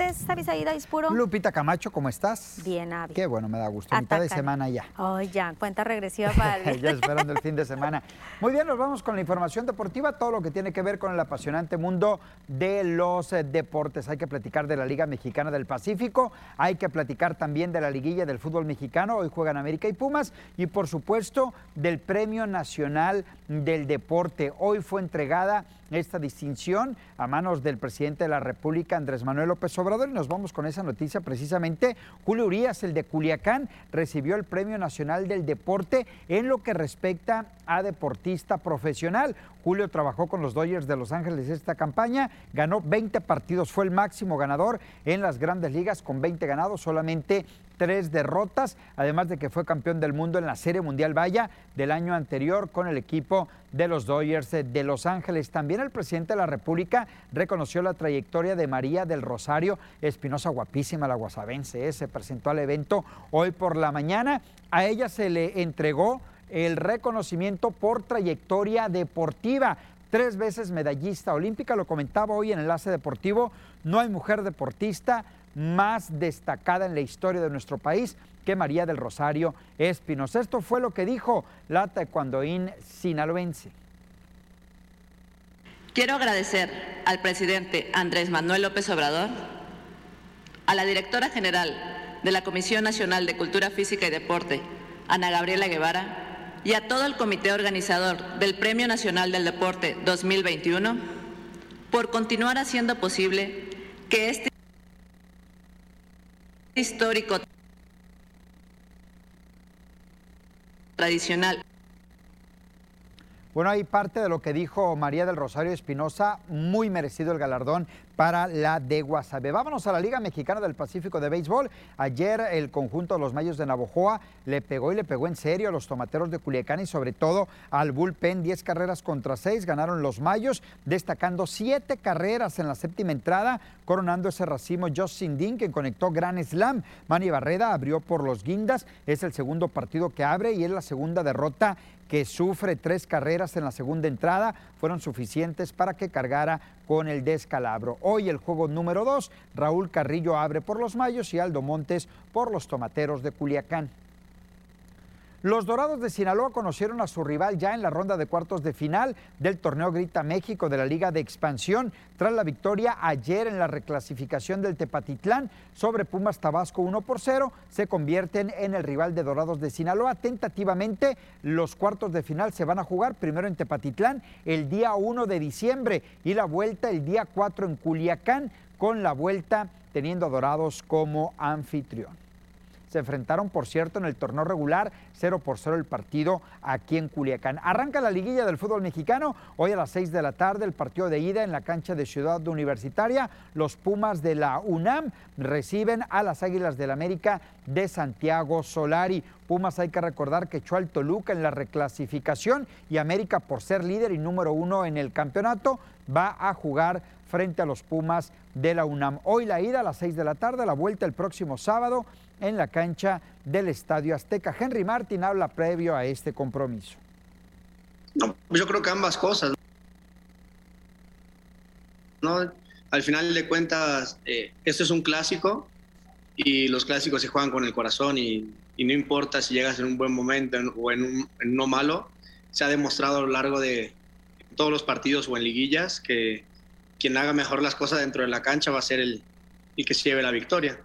Deportes. Avisaída Ispuro. Lupita Camacho, ¿cómo estás? Bien, Avi. Qué bueno, me da gusto. Mitad de semana ya. Ay, ya, cuenta regresiva para el Ya esperando el fin de semana. Muy bien, nos vamos con la información deportiva, todo lo que tiene que ver con el apasionante mundo de los eh, deportes. Hay que platicar de la Liga Mexicana del Pacífico, hay que platicar también de la liguilla del fútbol mexicano, hoy juegan América y Pumas, y por supuesto del Premio Nacional del Deporte. Hoy fue entregada esta distinción a manos del presidente de la República, Andrés Manuel López Obrador, y nos vamos con esa noticia precisamente. Julio Urias, el de Culiacán, recibió el Premio Nacional del Deporte en lo que respecta a deportista profesional. Julio trabajó con los Dodgers de Los Ángeles esta campaña, ganó 20 partidos, fue el máximo ganador en las grandes ligas con 20 ganados, solamente tres derrotas, además de que fue campeón del mundo en la Serie Mundial Vaya del año anterior con el equipo de los Dodgers de Los Ángeles. También el presidente de la República reconoció la trayectoria de María del Rosario Espinosa, guapísima la guasavense, ¿eh? se presentó al evento hoy por la mañana. A ella se le entregó el reconocimiento por trayectoria deportiva tres veces medallista olímpica, lo comentaba hoy en Enlace Deportivo, no hay mujer deportista más destacada en la historia de nuestro país que María del Rosario Espinosa. Esto fue lo que dijo la taekwondoín sinaloense. Quiero agradecer al presidente Andrés Manuel López Obrador, a la directora general de la Comisión Nacional de Cultura Física y Deporte, Ana Gabriela Guevara, y a todo el comité organizador del Premio Nacional del Deporte 2021 por continuar haciendo posible que este histórico tradicional. Bueno, hay parte de lo que dijo María del Rosario Espinosa, muy merecido el galardón para la de Guasave. Vámonos a la Liga Mexicana del Pacífico de Béisbol. Ayer el conjunto de los Mayos de Navojoa le pegó y le pegó en serio a los tomateros de Culiacán y sobre todo al bullpen. 10 carreras contra 6 ganaron los Mayos, destacando 7 carreras en la séptima entrada, coronando ese racimo Justin Dean, que conectó Gran Slam. Manny Barreda abrió por los Guindas, es el segundo partido que abre y es la segunda derrota que sufre tres carreras en la segunda entrada, fueron suficientes para que cargara con el descalabro. Hoy el juego número dos, Raúl Carrillo abre por los Mayos y Aldo Montes por los Tomateros de Culiacán. Los Dorados de Sinaloa conocieron a su rival ya en la ronda de cuartos de final del torneo Grita México de la Liga de Expansión tras la victoria ayer en la reclasificación del Tepatitlán sobre Pumas Tabasco 1 por 0. Se convierten en el rival de Dorados de Sinaloa. Tentativamente los cuartos de final se van a jugar primero en Tepatitlán el día 1 de diciembre y la vuelta el día 4 en Culiacán con la vuelta teniendo a Dorados como anfitrión. Se enfrentaron, por cierto, en el torneo regular, 0 por 0 el partido aquí en Culiacán. Arranca la liguilla del fútbol mexicano. Hoy a las 6 de la tarde, el partido de ida en la cancha de Ciudad Universitaria. Los Pumas de la UNAM reciben a las Águilas del América de Santiago Solari. Pumas hay que recordar que echó al Toluca en la reclasificación y América, por ser líder y número uno en el campeonato, va a jugar frente a los Pumas de la UNAM. Hoy la ida a las 6 de la tarde, la vuelta el próximo sábado en la cancha del Estadio Azteca. Henry Martin habla previo a este compromiso. yo creo que ambas cosas. ¿no? Al final de cuentas, eh, esto es un clásico y los clásicos se juegan con el corazón y, no importa si llegas en un buen momento o en, un, en malo, se ha demostrado a lo largo de todos los partidos o en liguillas que quien haga mejor las cosas dentro de la cancha va a ser el, que se lleve la victoria.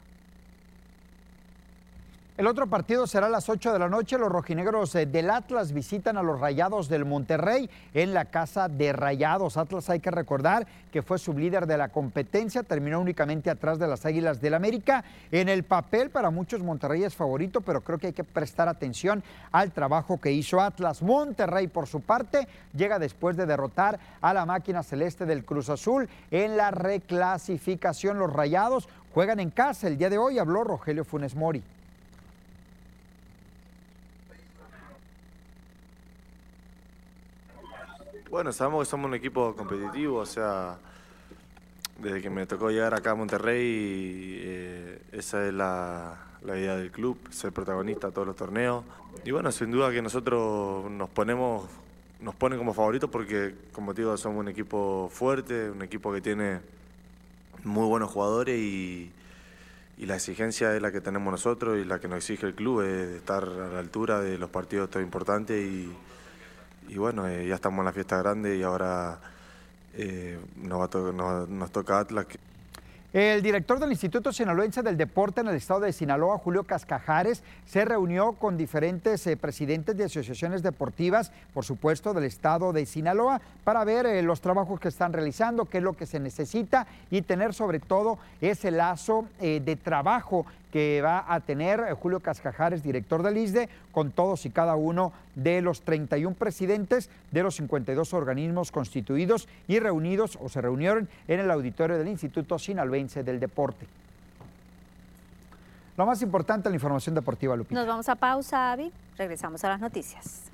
El otro partido será a las 8 de la noche. Los rojinegros eh, del Atlas visitan a los Rayados del Monterrey en la casa de Rayados. Atlas hay que recordar que fue sublíder de la competencia, terminó únicamente atrás de las Águilas del América. En el papel para muchos Monterrey es favorito, pero creo que hay que prestar atención al trabajo que hizo Atlas. Monterrey, por su parte, llega después de derrotar a la máquina celeste del Cruz Azul en la reclasificación. Los Rayados juegan en casa. El día de hoy habló Rogelio Funes Mori. Bueno, sabemos que somos un equipo competitivo, o sea, desde que me tocó llegar acá a Monterrey, eh, esa es la, idea del club, ser protagonista de todos los torneos. Y bueno, sin duda que nosotros nos ponemos, nos ponen como favoritos porque, como te digo, somos un equipo fuerte, un equipo que tiene muy buenos jugadores y, y la exigencia es la que tenemos nosotros y la que nos exige el club, es estar a la altura de los partidos tan importantes y, y bueno, eh, ya estamos en la fiesta grande y ahora eh, nos, va toca Atlas. El director del Instituto Sinaloense del Deporte en el estado de Sinaloa, Julio Cascajares, se reunió con diferentes eh, presidentes de asociaciones deportivas, por supuesto, del estado de Sinaloa, para ver los trabajos que están realizando, qué es lo que se necesita y tener sobre todo ese lazo de trabajo que va a tener eh, Julio Cascajares, director del ISDE, con todos y cada uno de los 31 presidentes de los 52 organismos constituidos y reunidos o se reunieron en el auditorio del Instituto Sinaloense del Deporte. Lo más importante, la información deportiva, Lupita. Nos vamos a pausa, Avi. Regresamos a las noticias.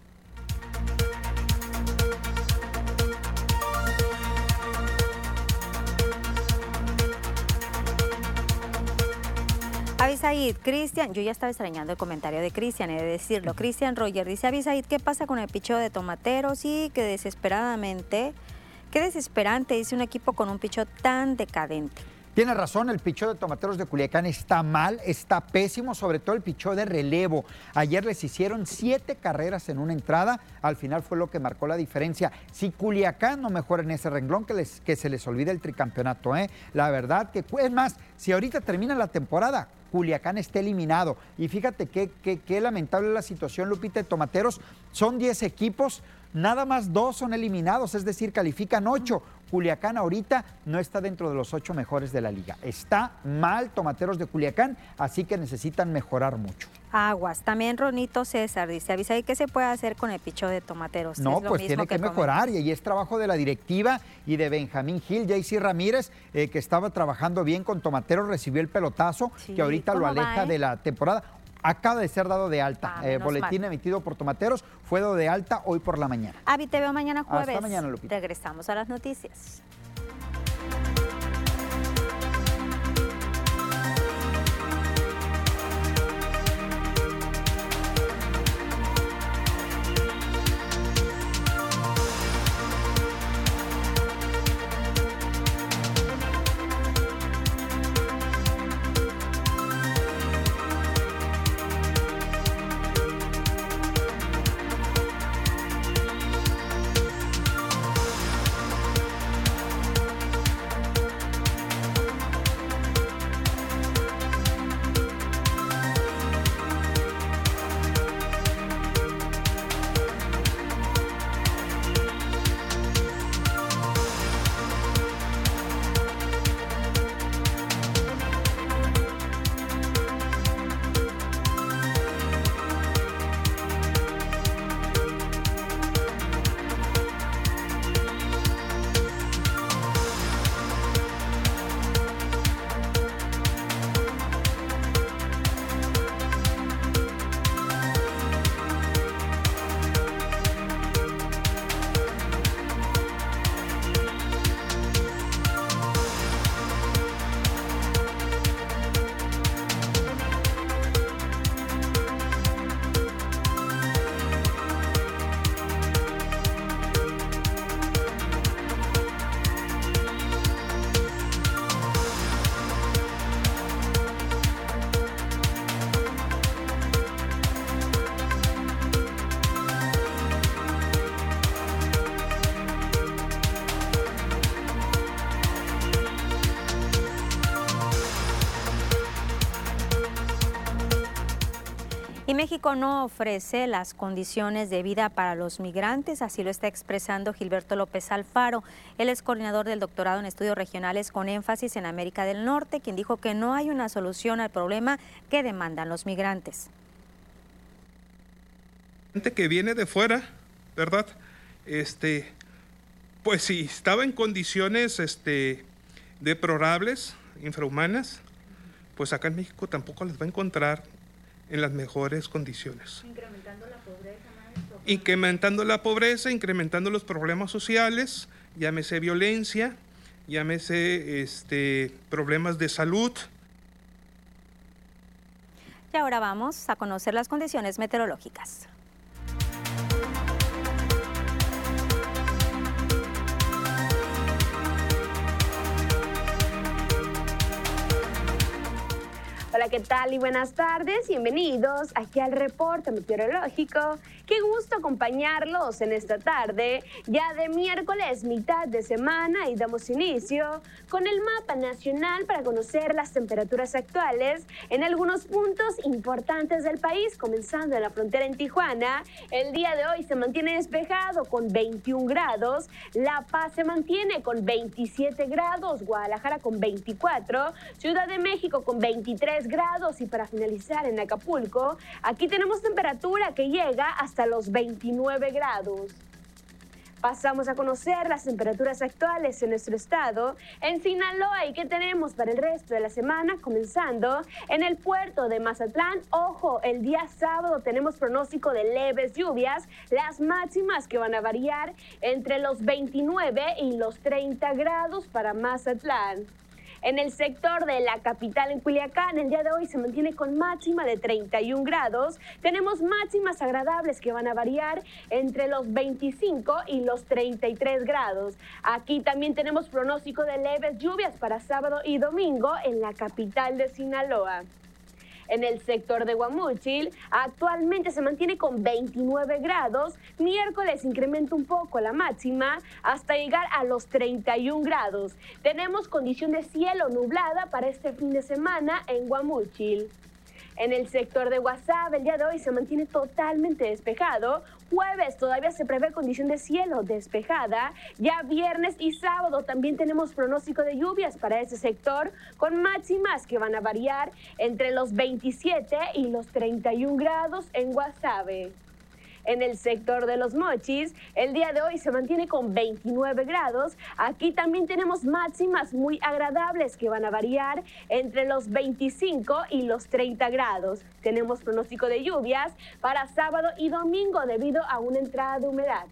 Avisaid, Cristian, yo ya estaba extrañando el comentario de Cristian, he de decirlo. Cristian Roger dice, Avisaid, ¿qué pasa con el picheo de tomateros? Y que desesperadamente, qué desesperante, dice un equipo con un picheo tan decadente. Tiene razón, el pichó de tomateros de Culiacán está mal, está pésimo, sobre todo el pichó de relevo. Ayer les hicieron siete carreras en una entrada, al final fue lo que marcó la diferencia. Si Culiacán no mejora en ese renglón, que, les, que se les olvide el tricampeonato, ¿eh? La verdad que, es más, si ahorita termina la temporada, Culiacán está eliminado. Y fíjate qué, lamentable la situación, Lupita, de Tomateros. Son 10 equipos, nada más dos son eliminados, es decir, califican 8. Culiacán ahorita no está dentro de los ocho mejores de la liga. Está mal Tomateros de Culiacán, así que necesitan mejorar mucho. Aguas. También Ronito César dice, Avisaid, ¿qué se puede hacer con el picheo de tomateros? No, Es lo pues mismo tiene que, mejorar y ahí es trabajo de la directiva y de Benjamín Gil, JC Ramírez, eh, que estaba trabajando bien con Tomateros, recibió el pelotazo Sí, que ahorita lo ¿cómo va, aleja eh? de la temporada. Acaba de ser dado de alta. Ah, Eh, boletín mal. emitido por Tomateros fue dado de alta hoy por la mañana. Avi, te veo mañana Hasta jueves. mañana, Lupita. Regresamos a las noticias. México no ofrece las condiciones de vida para los migrantes, así lo está expresando Gilberto López Alfaro. Él es coordinador del doctorado en estudios regionales con énfasis en América del Norte, quien dijo que no hay una solución al problema que demandan los migrantes. gente que viene de fuera, ¿verdad? Este, pues si estaba en condiciones este, deplorables, infrahumanas, pues acá en México tampoco las va a encontrar en las mejores condiciones. Incrementando la pobreza, Incrementando la pobreza, incrementando los problemas sociales, llámese violencia, llámese este, problemas de salud. Y ahora vamos a conocer las condiciones meteorológicas. Hola, ¿qué tal y buenas tardes? Bienvenidos aquí al reporte meteorológico. Qué gusto acompañarlos en esta tarde, ya de miércoles, mitad de semana, y damos inicio con el mapa nacional para conocer las temperaturas actuales en algunos puntos importantes del país, comenzando en la frontera en Tijuana. El día de hoy se mantiene despejado con 21 grados, La Paz se mantiene con 27 grados, Guadalajara con 24, Ciudad de México con 23 grados y para finalizar en Acapulco, aquí tenemos temperatura que llega hasta los 29 grados. Pasamos a conocer las temperaturas actuales en nuestro estado. En Sinaloa, ¿y qué tenemos para el resto de la semana? Comenzando en el puerto de Mazatlán. Ojo, el día sábado tenemos pronóstico de leves lluvias, las máximas que van a variar entre los 29 y los 30 grados para Mazatlán. En el sector de la capital en Culiacán, el día de hoy se mantiene con máxima de 31 grados. Tenemos máximas agradables que van a variar entre los 25 y los 33 grados. Aquí también tenemos pronóstico de leves lluvias para sábado y domingo en la capital de Sinaloa en el sector de Guamúchil. Actualmente se mantiene con 29 grados. Miércoles incrementa un poco la máxima hasta llegar a los 31 grados. Tenemos condición de cielo nublada para este fin de semana en Guamúchil. En el sector de WhatsApp, el día de hoy se mantiene totalmente despejado. Jueves todavía se prevé condición de cielo despejada. Ya viernes y sábado también tenemos pronóstico de lluvias para ese sector, con máximas que van a variar entre los 27 y los 31 grados en Guasave. En el sector de los mochis, el día de hoy se mantiene con 29 grados. Aquí también tenemos máximas muy agradables que van a variar entre los 25 y los 30 grados. Tenemos pronóstico de lluvias para sábado y domingo debido a una entrada de humedad.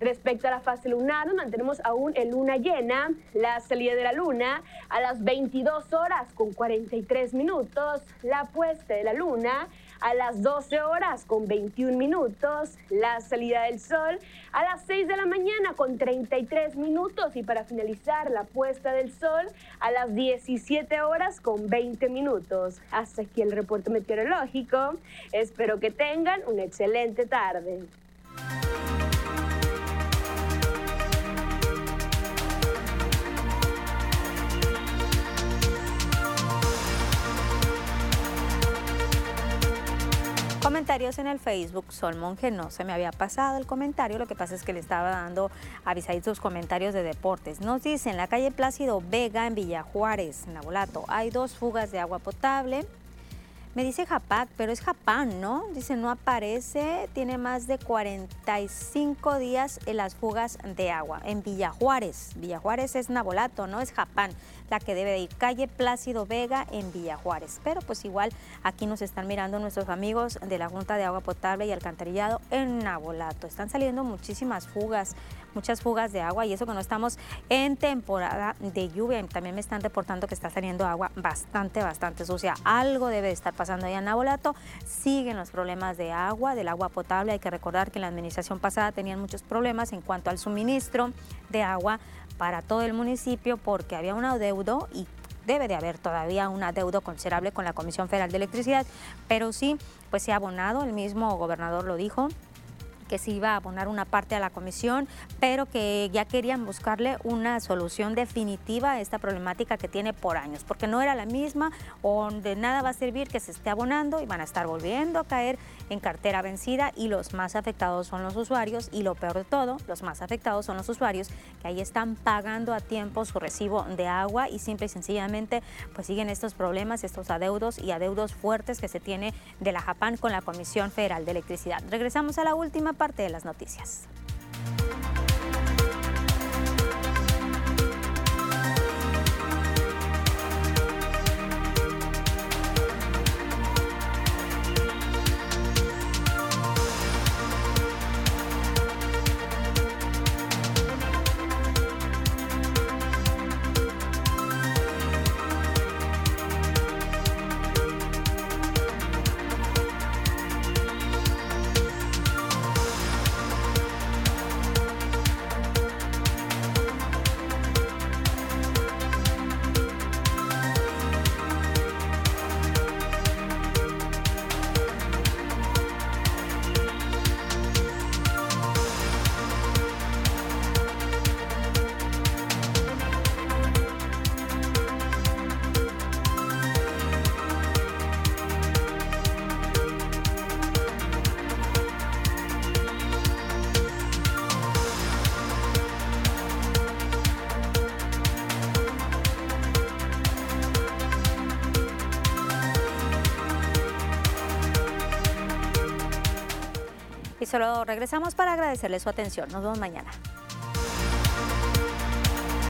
Respecto a la fase lunar, mantenemos aún en luna llena, la salida de la luna a las 22 horas con 43 minutos, la puesta de la luna a las 12 horas con 21 minutos, la salida del sol a las 6 de la mañana con 33 minutos y para finalizar la puesta del sol a las 17 horas con 20 minutos. Hasta aquí el reporte meteorológico. Espero que tengan una excelente tarde. Comentarios en el Facebook. Sol Monje no se me había pasado el comentario, lo que pasa es que le estaba dando sus comentarios de deportes. Nos dice en la calle Plácido Vega en Villa Juárez, Nabolato, hay dos fugas de agua potable. Me dice Japac, pero es Japán, ¿no? Dice, no aparece, tiene más de 45 días en las fugas de agua en Villa Juárez. Villa Juárez es Nabolato, no es Japán la que debe de ir. Calle Plácido Vega en Villa Juárez. Pero pues igual aquí nos están mirando nuestros amigos de la Junta de Agua Potable y Alcantarillado en Nabolato. Están saliendo muchísimas fugas, muchas fugas de agua y eso que no estamos en temporada de lluvia. También me están reportando que está saliendo agua bastante, bastante sucia. Algo debe de estar pasando allá en Nabolato. Siguen los problemas de agua, del agua potable. Hay que recordar que en la administración pasada tenían muchos problemas en cuanto al suministro de agua para todo el municipio porque había un adeudo y debe de haber todavía un adeudo considerable con la Comisión Federal de Electricidad, pero sí, pues se ha abonado, el mismo gobernador lo dijo, que se iba a abonar una parte a la comisión, pero que ya querían buscarle una solución definitiva a esta problemática que tiene por años, porque no era la misma o de nada va a servir que se esté abonando y van a estar volviendo a caer en cartera vencida y los más afectados son los usuarios y lo peor de todo, los más afectados son los usuarios que ahí están pagando a tiempo su recibo de agua y simple y sencillamente pues siguen estos problemas, estos adeudos y adeudos fuertes que se tiene de la Japán con la Comisión Federal de Electricidad. Regresamos a la última parte de las noticias. Regresamos para agradecerle su atención. Nos vemos mañana.